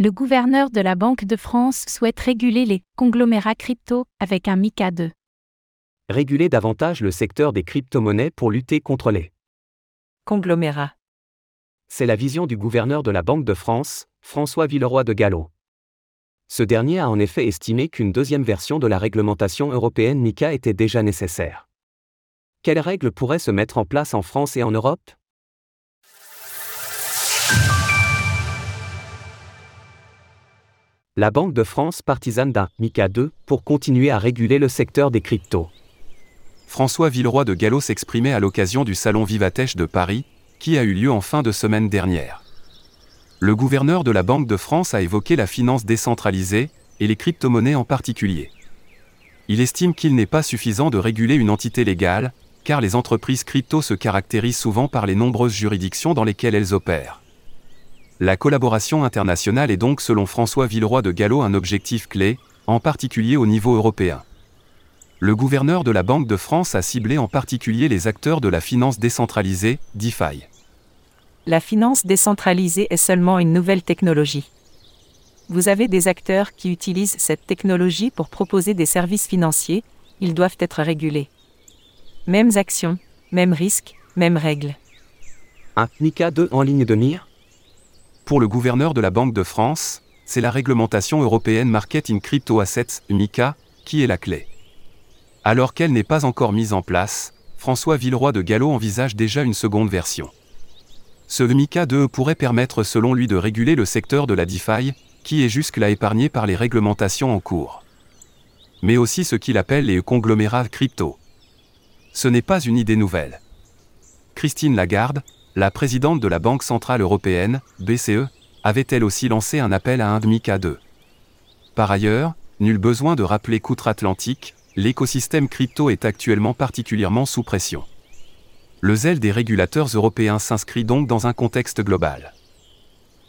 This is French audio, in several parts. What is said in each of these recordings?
Le gouverneur de la Banque de France souhaite réguler les conglomérats crypto avec un MICA 2. Réguler davantage le secteur des crypto-monnaies pour lutter contre les conglomérats. C'est la vision du gouverneur de la Banque de France, François Villeroy de Gallo. Ce dernier a en effet estimé qu'une deuxième version de la réglementation européenne MICA était déjà nécessaire. Quelles règles pourraient se mettre en place en France et en Europe? La Banque de France partisane d'un MICA 2 pour continuer à réguler le secteur des cryptos. François Villeroy de Gallo s'exprimait à l'occasion du Salon Vivatech de Paris, qui a eu lieu en fin de semaine dernière. Le gouverneur de la Banque de France a évoqué la finance décentralisée, et les crypto-monnaies en particulier. Il estime qu'il n'est pas suffisant de réguler une entité légale, car les entreprises crypto se caractérisent souvent par les nombreuses juridictions dans lesquelles elles opèrent. La collaboration internationale est donc selon François Villeroy de Gallo un objectif clé, en particulier au niveau européen. Le gouverneur de la Banque de France a ciblé en particulier les acteurs de la finance décentralisée, DeFi. La finance décentralisée est seulement une nouvelle technologie. Vous avez des acteurs qui utilisent cette technologie pour proposer des services financiers, ils doivent être régulés. Mêmes actions, mêmes risques, mêmes règles. Un MICA 2 en ligne de mire? Pour le gouverneur de la Banque de France, c'est la réglementation européenne Market in Crypto Assets, MICA, qui est la clé. Alors qu'elle n'est pas encore mise en place, François Villeroy de Gallo envisage déjà une seconde version. Ce MICA 2 pourrait permettre selon lui de réguler le secteur de la DeFi, qui est jusque-là épargné par les réglementations en cours. Mais aussi ce qu'il appelle les conglomérats crypto. Ce n'est pas une idée nouvelle. Christine Lagarde, la présidente de la Banque Centrale Européenne, BCE, avait elle aussi lancé un appel à un demi-K2. Par ailleurs, nul besoin de rappeler qu'outre-Atlantique, l'écosystème crypto est actuellement particulièrement sous pression. Le zèle des régulateurs européens s'inscrit donc dans un contexte global.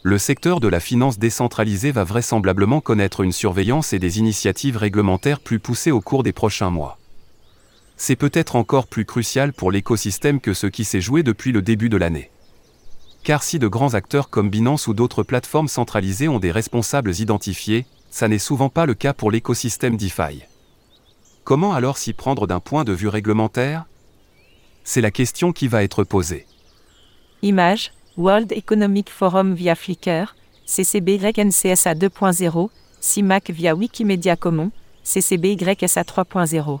Le secteur de la finance décentralisée va vraisemblablement connaître une surveillance et des initiatives réglementaires plus poussées au cours des prochains mois c'est peut-être encore plus crucial pour l'écosystème que ce qui s'est joué depuis le début de l'année. Car si de grands acteurs comme Binance ou d'autres plateformes centralisées ont des responsables identifiés, ça n'est souvent pas le cas pour l'écosystème DeFi. Comment alors s'y prendre d'un point de vue réglementaire? C'est la question qui va être posée. Image, World Economic Forum via Flickr, CCBYNCSA 2.0, CIMAC via Wikimedia Commons, CCBYSA 3.0.